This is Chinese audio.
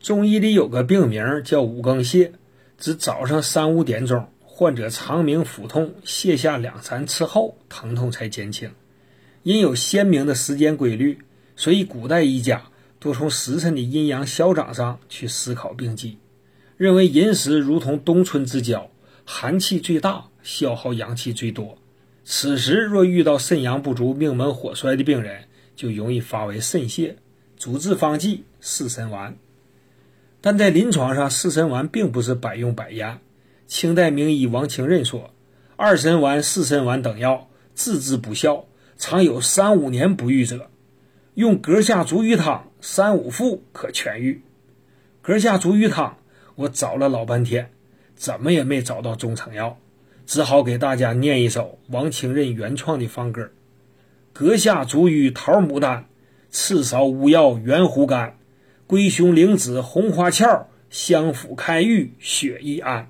中医里有个病名叫五更泻，指早上三五点钟，患者肠鸣腹痛，泻下两三次后，疼痛才减轻。因有鲜明的时间规律，所以古代医家多从时辰的阴阳消长上去思考病机，认为寅时如同冬春之交，寒气最大，消耗阳气最多。此时若遇到肾阳不足、命门火衰的病人，就容易发为肾泄。主治方剂四神丸。但在临床上，四神丸并不是百用百验。清代名医王清任说：“二神丸、四神丸等药治之不效，常有三五年不愈者。用阁下逐瘀汤三五副可痊愈。”阁下逐瘀汤，我找了老半天，怎么也没找到中成药，只好给大家念一首王清任原创的方歌：“阁下逐瘀桃牡丹，赤芍乌药圆胡干。”龟雄灵子红花俏，相府开玉雪一安。